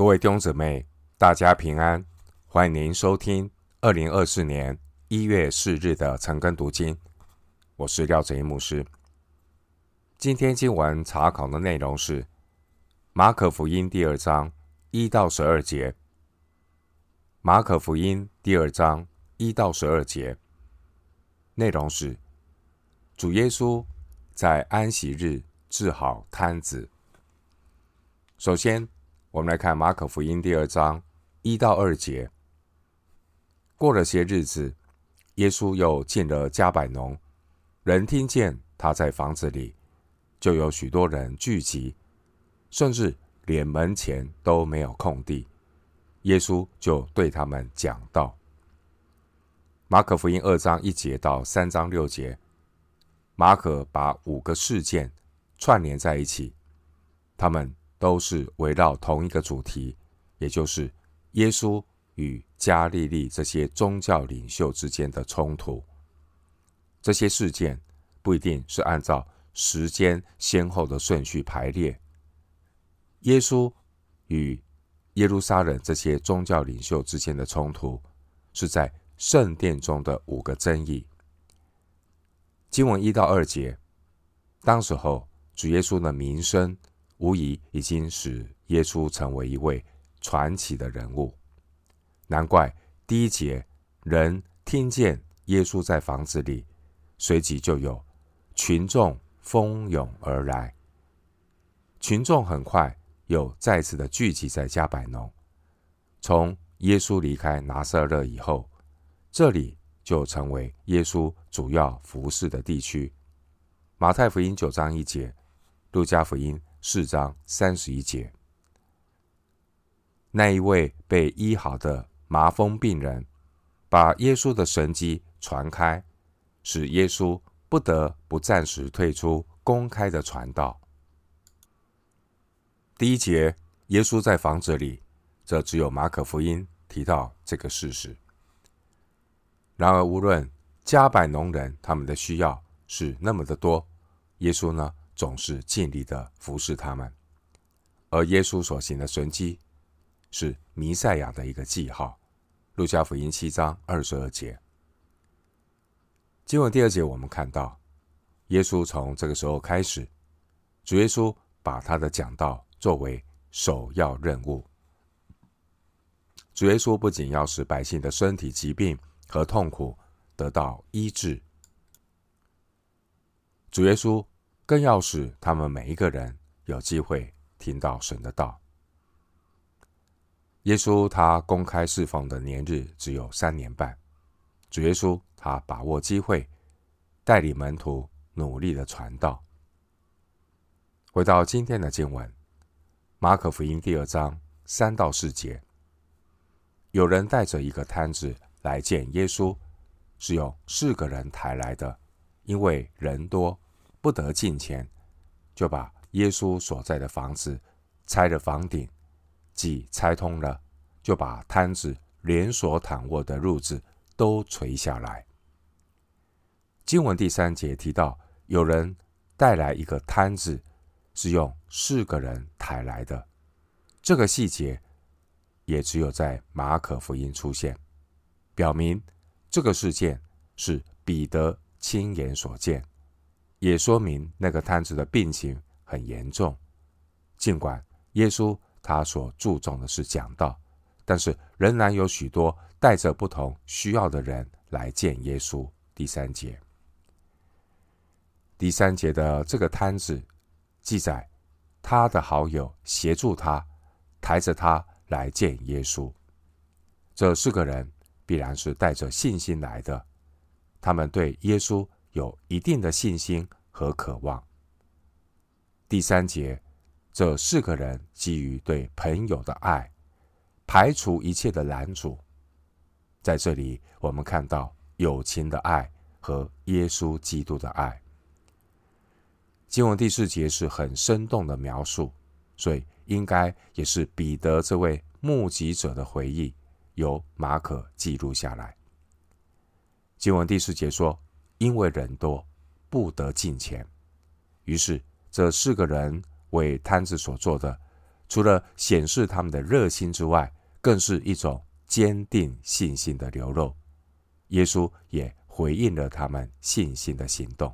各位弟兄姊妹，大家平安！欢迎您收听二零二四年一月四日的晨更读经。我是廖哲一牧师。今天经文查考的内容是马可福音第二章一到十二节。马可福音第二章一到十二节内容是主耶稣在安息日治好瘫子。首先，我们来看马可福音第二章一到二节。过了些日子，耶稣又进了加百农，人听见他在房子里，就有许多人聚集，甚至连门前都没有空地。耶稣就对他们讲道。马可福音二章一节到三章六节，马可把五个事件串联在一起，他们。都是围绕同一个主题，也就是耶稣与加利利这些宗教领袖之间的冲突。这些事件不一定是按照时间先后的顺序排列。耶稣与耶路撒冷这些宗教领袖之间的冲突，是在圣殿中的五个争议。经文一到二节，当时候主耶稣的名声。无疑已经使耶稣成为一位传奇的人物，难怪第一节人听见耶稣在房子里，随即就有群众蜂拥而来。群众很快又再次的聚集在加百农。从耶稣离开拿撒勒以后，这里就成为耶稣主要服侍的地区。马太福音九章一节，路加福音。四章三十一节，那一位被医好的麻风病人，把耶稣的神迹传开，使耶稣不得不暂时退出公开的传道。第一节，耶稣在房子里，这只有马可福音提到这个事实。然而，无论加百农人他们的需要是那么的多，耶稣呢，总是尽力的服侍他们，而耶稣所行的神迹是弥赛亚的一个记号。路加福音七章二十二节，经文第二节，我们看到耶稣从这个时候开始，主耶稣把他的讲道作为首要任务。主耶稣不仅要使百姓的身体疾病和痛苦得到医治，主耶稣。更要使他们每一个人有机会听到神的道。耶稣他公开侍奉的年日只有三年半，主耶稣他把握机会，带领门徒努力的传道。回到今天的经文，马可福音第二章三到四节，有人带着一个摊子来见耶稣，是用四个人抬来的，因为人多。不得进前，就把耶稣所在的房子拆了房顶，既拆通了，就把摊子连锁躺卧的褥子都垂下来。经文第三节提到，有人带来一个摊子，是用四个人抬来的。这个细节也只有在马可福音出现，表明这个事件是彼得亲眼所见。也说明那个摊子的病情很严重。尽管耶稣他所注重的是讲道，但是仍然有许多带着不同需要的人来见耶稣。第三节，第三节的这个摊子记载，他的好友协助他抬着他来见耶稣。这四个人必然是带着信心来的，他们对耶稣。有一定的信心和渴望。第三节，这四个人基于对朋友的爱，排除一切的拦阻。在这里，我们看到友情的爱和耶稣基督的爱。经文第四节是很生动的描述，所以应该也是彼得这位目击者的回忆，由马可记录下来。经文第四节说。因为人多，不得进前，于是这四个人为摊子所做的，除了显示他们的热心之外，更是一种坚定信心的流露。耶稣也回应了他们信心的行动。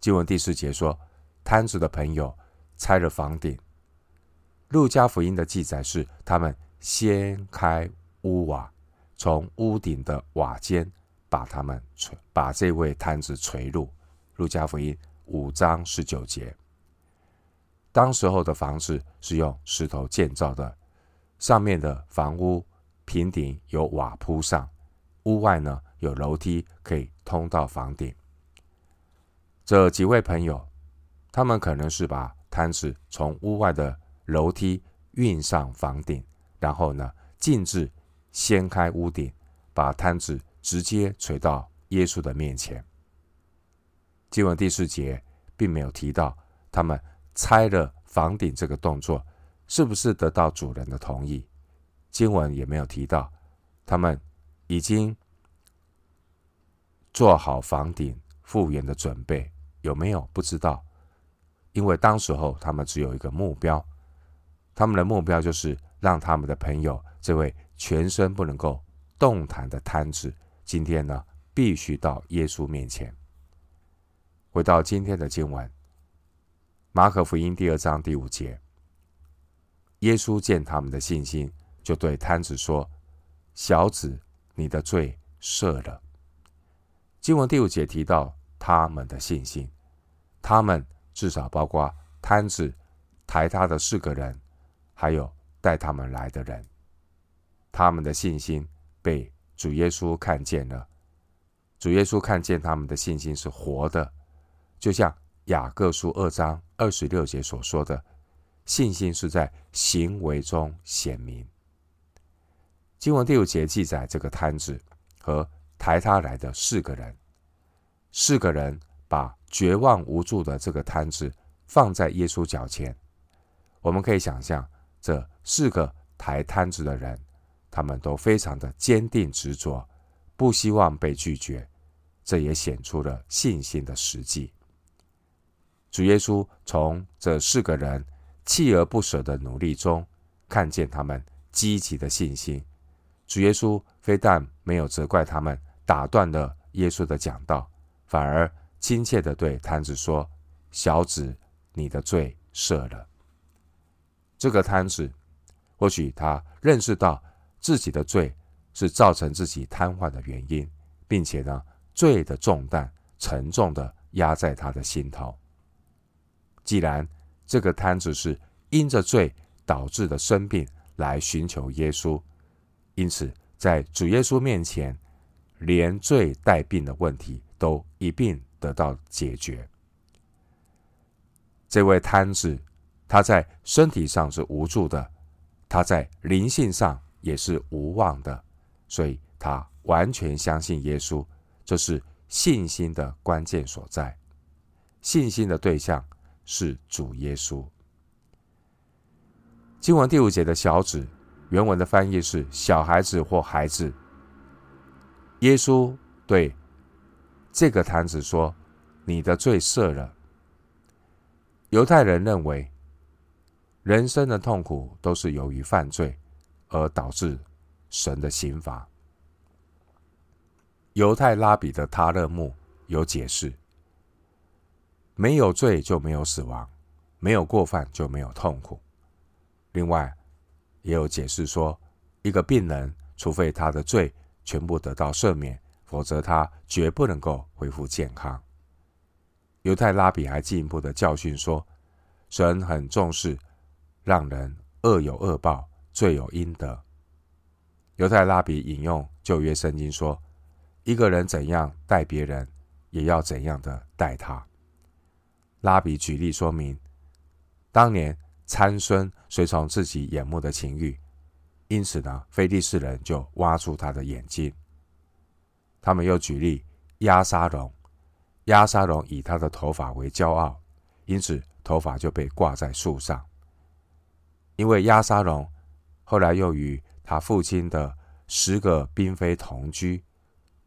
经文第四节说，摊子的朋友拆了房顶。路加福音的记载是，他们掀开屋瓦，从屋顶的瓦间把他们垂，把这位摊子垂入。路加福音五章十九节。当时候的房子是用石头建造的，上面的房屋平顶有瓦铺上，屋外呢有楼梯可以通到房顶。这几位朋友，他们可能是把摊子从屋外的楼梯运上房顶，然后呢径自掀开屋顶，把摊子直接垂到耶稣的面前。经文第四节并没有提到他们。拆了房顶这个动作，是不是得到主人的同意？经文也没有提到，他们已经做好房顶复原的准备，有没有？不知道，因为当时候他们只有一个目标，他们的目标就是让他们的朋友这位全身不能够动弹的瘫子，今天呢必须到耶稣面前。回到今天的经文。马可福音第二章第五节，耶稣见他们的信心，就对瘫子说：“小子，你的罪赦了。”经文第五节提到他们的信心，他们至少包括瘫子、抬他的四个人，还有带他们来的人，他们的信心被主耶稣看见了。主耶稣看见他们的信心是活的，就像。雅各书二章二十六节所说的信心是在行为中显明。经文第五节记载这个摊子和抬他来的四个人，四个人把绝望无助的这个摊子放在耶稣脚前。我们可以想象，这四个抬摊子的人，他们都非常的坚定执着，不希望被拒绝。这也显出了信心的实际。主耶稣从这四个人锲而不舍的努力中，看见他们积极的信心。主耶稣非但没有责怪他们打断了耶稣的讲道，反而亲切的对摊子说：“小子，你的罪赦了。”这个摊子或许他认识到自己的罪是造成自己瘫痪的原因，并且呢，罪的重担沉重的压在他的心头。既然这个瘫子是因着罪导致的生病来寻求耶稣，因此在主耶稣面前，连罪带病的问题都一并得到解决。这位瘫子，他在身体上是无助的，他在灵性上也是无望的，所以他完全相信耶稣，这是信心的关键所在，信心的对象。是主耶稣。经文第五节的小子，原文的翻译是小孩子或孩子。耶稣对这个坛子说：“你的罪赦了。”犹太人认为，人生的痛苦都是由于犯罪而导致神的刑罚。犹太拉比的塔勒木有解释。没有罪就没有死亡，没有过犯就没有痛苦。另外，也有解释说，一个病人除非他的罪全部得到赦免，否则他绝不能够恢复健康。犹太拉比还进一步的教训说，神很重视让人恶有恶报，罪有应得。犹太拉比引用旧约圣经说，一个人怎样待别人，也要怎样的待他。拉比举例说明，当年参孙随从自己眼目的情欲，因此呢，非利士人就挖出他的眼睛。他们又举例押沙龙，押沙龙以他的头发为骄傲，因此头发就被挂在树上。因为押沙龙后来又与他父亲的十个嫔妃同居，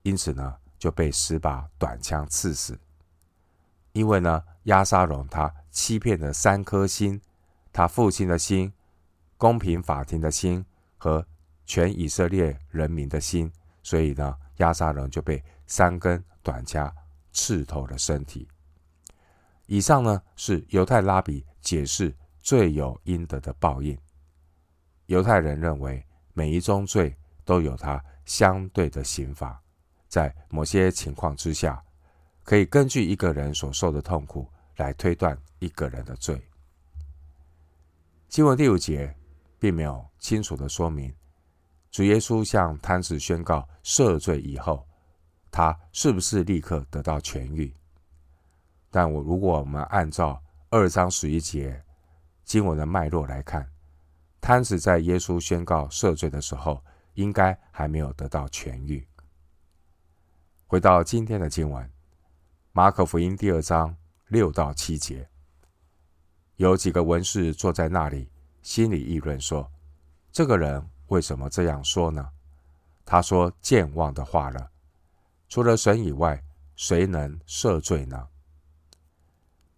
因此呢，就被十把短枪刺死。因为呢。亚沙龙他欺骗了三颗心，他父亲的心、公平法庭的心和全以色列人民的心，所以呢，亚沙龙就被三根短枪刺透了身体。以上呢是犹太拉比解释罪有应得的报应。犹太人认为每一宗罪都有它相对的刑罚，在某些情况之下，可以根据一个人所受的痛苦来推断一个人的罪。经文第五节并没有清楚的说明，主耶稣向瘫子宣告赦罪以后，他是不是立刻得到痊愈？但我如果我们按照二章十一节经文的脉络来看，瘫子在耶稣宣告赦罪的时候，应该还没有得到痊愈。回到今天的经文，马可福音第二章六到七节，有几个文士坐在那里，心里议论说：“这个人为什么这样说呢？他说健忘的话了。除了神以外，谁能赦罪呢？”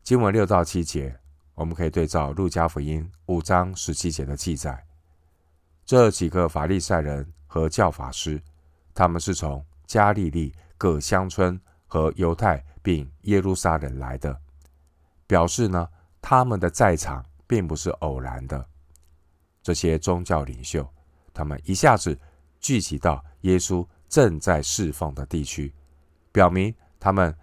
经文六到七节，我们可以对照路加福音五章十七节的记载。这几个法利赛人和教法师，他们是从加利利各乡村和犹太并耶路撒冷来的，表示呢，他们的在场并不是偶然的。这些宗教领袖，他们一下子聚集到耶稣正在侍奉的地区，表明他们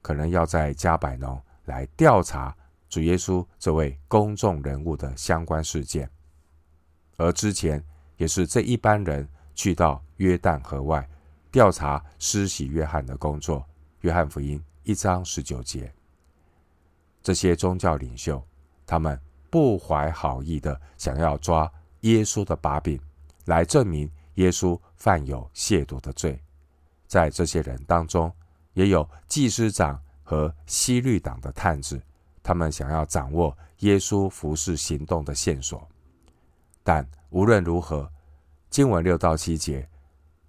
可能要在加百农。来调查主耶稣这位公众人物的相关事件，而之前也是这一班人去到约旦河外调查施洗约翰的工作。约翰福音一章十九节，这些宗教领袖，他们不怀好意的想要抓耶稣的把柄，来证明耶稣犯有亵渎的罪。在这些人当中，也有祭司长。和西律党的探子，他们想要掌握耶稣服侍行动的线索。但无论如何，经文六到七节，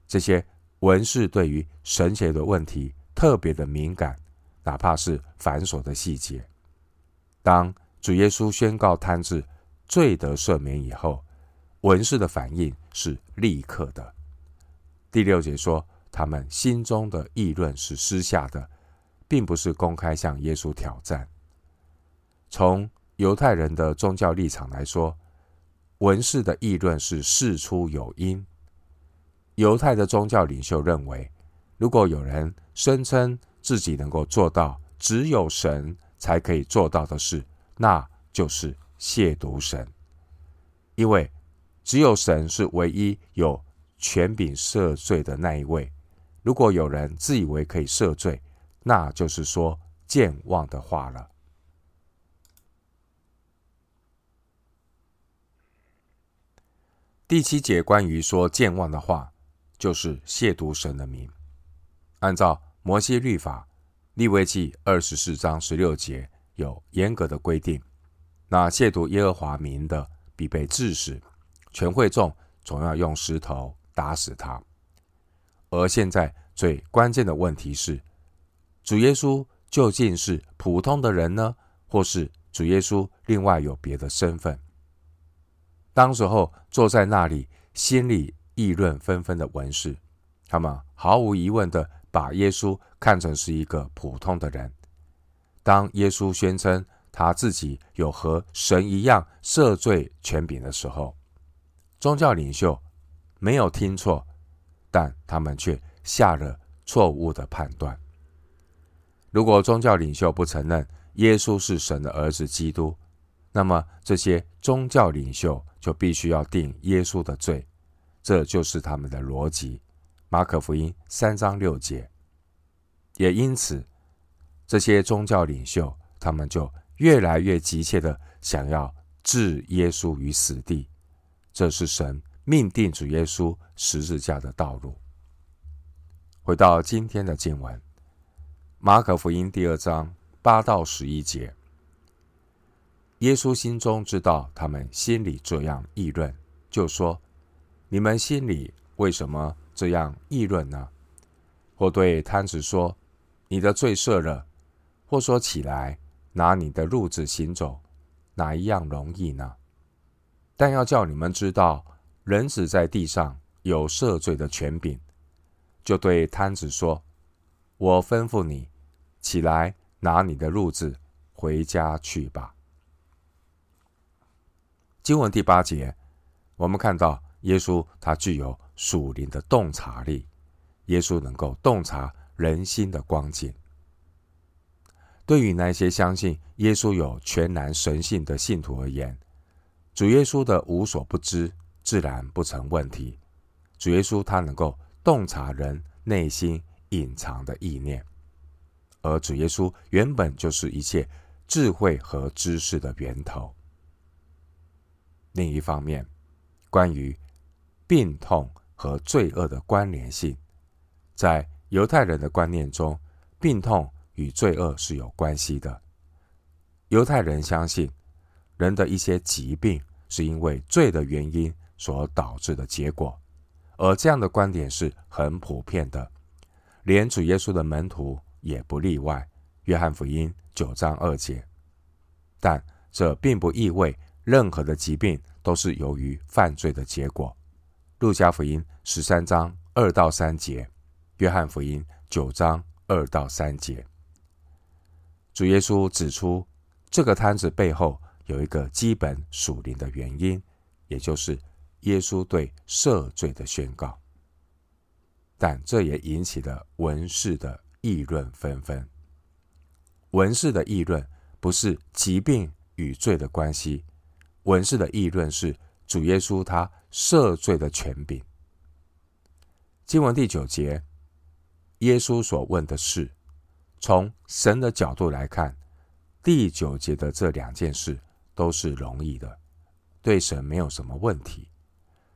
这些文士对于神学的问题特别的敏感，哪怕是繁琐的细节。当主耶稣宣告瘫子罪得赦免以后，文士的反应是立刻的。第六节说，他们心中的议论是私下的。并不是公开向耶稣挑战。从犹太人的宗教立场来说，文士的议论是事出有因。犹太的宗教领袖认为，如果有人声称自己能够做到只有神才可以做到的事，那就是亵渎神。因为只有神是唯一有权柄赦罪的那一位。如果有人自以为可以赦罪，那就是说健忘的话了。第七节关于说健忘的话，就是亵渎神的名。按照摩西律法，利未记二十四章十六节有严格的规定，那亵渎耶和华名的，必被治死，全会众总要用石头打死他。而现在最关键的问题是，主耶稣究竟是普通的人呢，或是主耶稣另外有别的身份？当时候坐在那里，心里议论纷纷的文士，他们毫无疑问的把耶稣看成是一个普通的人。当耶稣宣称他自己有和神一样赦罪权柄的时候，宗教领袖没有听错，但他们却下了错误的判断。如果宗教领袖不承认耶稣是神的儿子基督，那么这些宗教领袖就必须要定耶稣的罪，这就是他们的逻辑。马可福音三章六节。也因此，这些宗教领袖他们就越来越急切的想要置耶稣于死地，这是神命定主耶稣十字架的道路。回到今天的经文。马可福音第二章八到十一节，耶稣心中知道他们心里这样议论，就说：“你们心里为什么这样议论呢？”或对瘫子说：“你的罪赦了。”或说：“起来，拿你的褥子行走。”哪一样容易呢？但要叫你们知道，人子在地上有赦罪的权柄，就对瘫子说：“我吩咐你起来，拿你的褥子回家去吧。”经文第八节，我们看到耶稣他具有属灵的洞察力，耶稣能够洞察人心的光景。对于那些相信耶稣有全然神性的信徒而言，主耶稣的无所不知自然不成问题。主耶稣他能够洞察人内心隐藏的意念，而主耶稣原本就是一切智慧和知识的源头。另一方面，关于病痛和罪恶的关联性，在犹太人的观念中，病痛与罪恶是有关系的。犹太人相信，人的一些疾病是因为罪的原因所导致的结果，而这样的观点是很普遍的，连主耶稣的门徒也不例外。约翰福音九章二节，但这并不意味。任何的疾病都是由于犯罪的结果。路加福音十三章二到三节，约翰福音九章二到三节，主耶稣指出，这个摊子背后有一个基本属灵的原因，也就是耶稣对赦罪的宣告。但这也引起了文士的议论纷纷。文士的议论不是疾病与罪的关系。文士的议论是主耶稣他赦罪的权柄。经文第九节，耶稣所问的是，从神的角度来看，第九节的这两件事都是容易的，对神没有什么问题。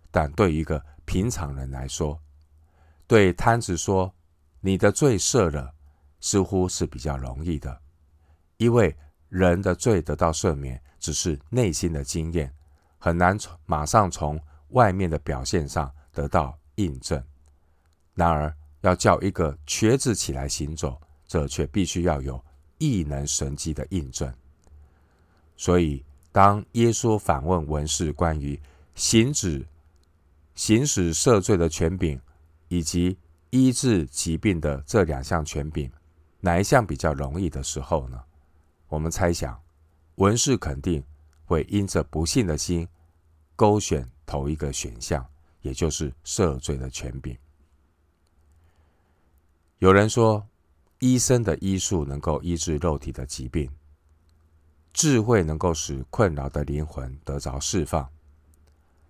但对一个平常人来说，对摊子说你的罪赦了，似乎是比较容易的，因为人的罪得到赦免。只是内心的经验，很难从马上从外面的表现上得到印证。然而，要叫一个瘸子起来行走，这却必须要有异能神迹的印证。所以，当耶稣反问文士关于行止、行使赦罪的权柄，以及医治疾病的这两项权柄，哪一项比较容易的时候呢？我们猜想。文士肯定会因着不信的心勾选头一个选项，也就是赦罪的权柄。有人说，医生的医术能够医治肉体的疾病，智慧能够使困扰的灵魂得着释放。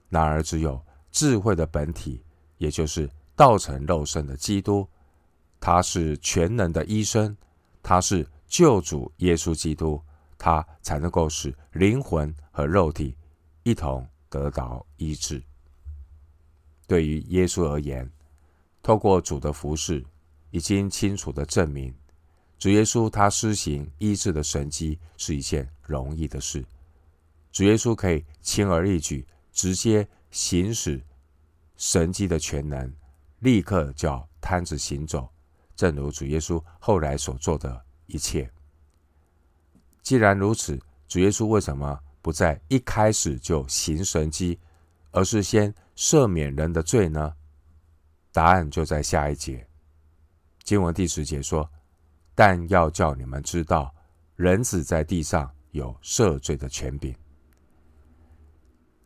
然而，只有智慧的本体，也就是道成肉身的基督，他是全能的医生，他是救主耶稣基督。他才能够使灵魂和肉体一同得到医治。对于耶稣而言，透过主的服饰，已经清楚地证明，主耶稣他施行医治的神迹是一件容易的事。主耶稣可以轻而易举，直接行使神迹的全能，立刻叫瘫子行走，正如主耶稣后来所做的一切。既然如此，主耶稣为什么不在一开始就行神迹，而是先赦免人的罪呢？答案就在下一节，经文第十节说：“但要叫你们知道，人子在地上有赦罪的权柄。”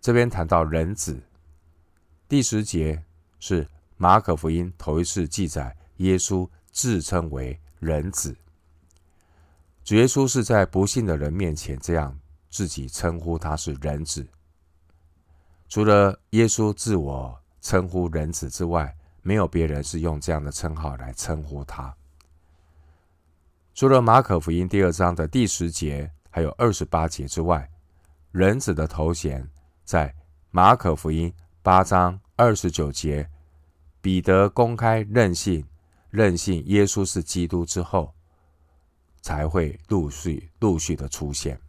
这边谈到人子，第十节是马可福音头一次记载耶稣自称为人子。耶稣是在不幸的人面前这样自己称呼他是人子。除了耶稣自我称呼人子之外，没有别人是用这样的称号来称呼他。除了马可福音第二章的第十节还有二十八节之外，人子的头衔在马可福音八章二十九节，彼得公开任性任性耶稣是基督之后。才会陆续陆续的出现。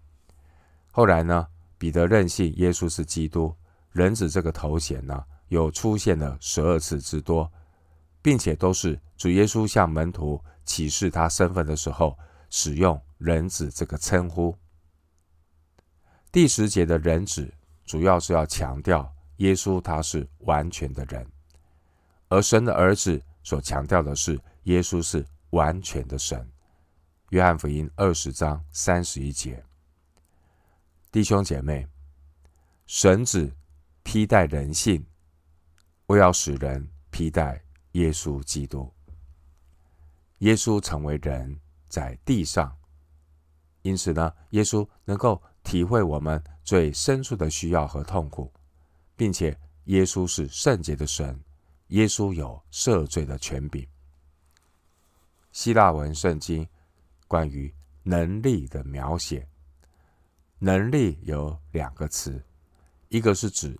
后来呢，彼得认信耶稣是基督，人子这个头衔呢，有出现了十二次之多，并且都是主耶稣向门徒启示他身份的时候，使用人子这个称呼。第十节的人子，主要是要强调耶稣他是完全的人，而神的儿子所强调的是耶稣是完全的神。约翰福音二十章三十一节，弟兄姐妹，神子披戴人性，为要使人披戴耶稣基督。耶稣成为人在地上，因此呢，耶稣能够体会我们最深处的需要和痛苦，并且耶稣是圣洁的神，耶稣有赦罪的权柄。希腊文圣经。关于能力的描写，能力有两个词，一个是指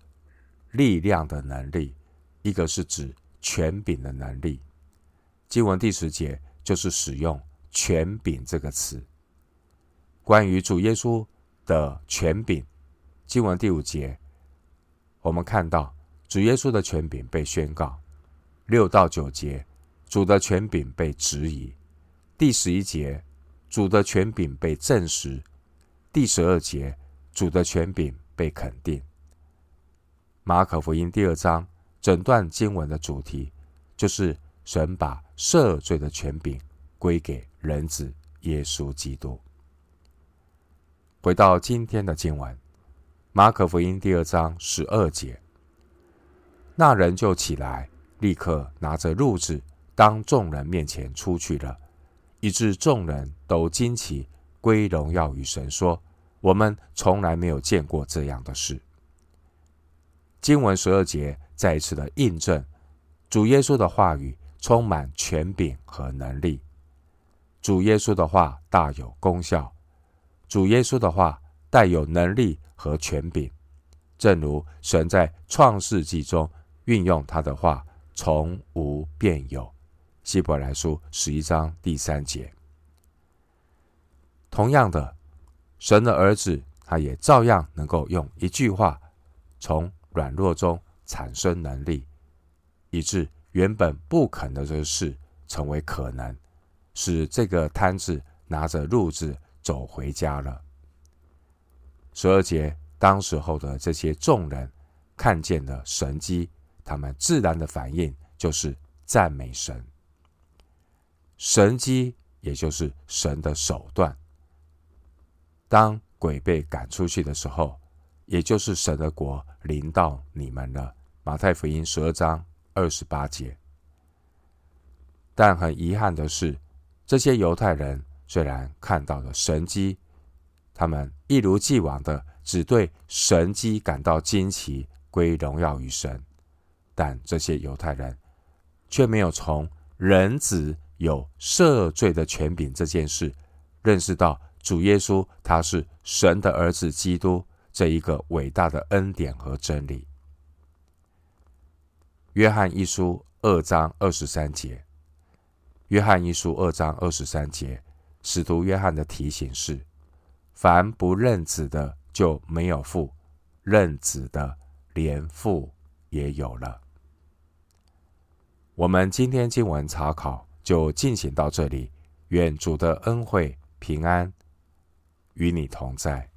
力量的能力，一个是指权柄的能力。经文第十节就是使用“权柄”这个词。关于主耶稣的权柄，经文第五节，我们看到主耶稣的权柄被宣告；六到九节，主的权柄被质疑；第十一节。主的权柄被证实，第十二节，主的权柄被肯定。马可福音第二章整段经文的主题，就是神把赦罪的权柄归给人子耶稣基督。回到今天的经文，马可福音第二章十二节，那人就起来，立刻拿着褥子，当众人面前出去了。以致众人都惊奇，归荣耀与神，说：“我们从来没有见过这样的事。”经文十二节再一次的印证，主耶稣的话语充满权柄和能力。主耶稣的话大有功效，主耶稣的话带有能力和权柄，正如神在创世纪中运用他的话，从无变有。希伯来书十一章第三节，同样的，神的儿子他也照样能够用一句话，从软弱中产生能力，以致原本不可能的事成为可能，使这个瘫子拿着褥子走回家了。十二节，当时候的这些众人看见了神迹，他们自然的反应就是赞美神。神迹，也就是神的手段。当鬼被赶出去的时候，也就是神的国临到你们了。马太福音十二章二十八节。但很遗憾的是，这些犹太人虽然看到了神迹，他们一如既往的只对神迹感到惊奇，归荣耀于神。但这些犹太人却没有从人子。有赦罪的权柄这件事，认识到主耶稣他是神的儿子基督这一个伟大的恩典和真理。约翰一书二章二十三节，约翰一书二章二十三节，使徒约翰的提醒是：凡不认子的就没有父，认子的连父也有了。我们今天经文查考。就进行到这里，愿主的恩惠平安与你同在。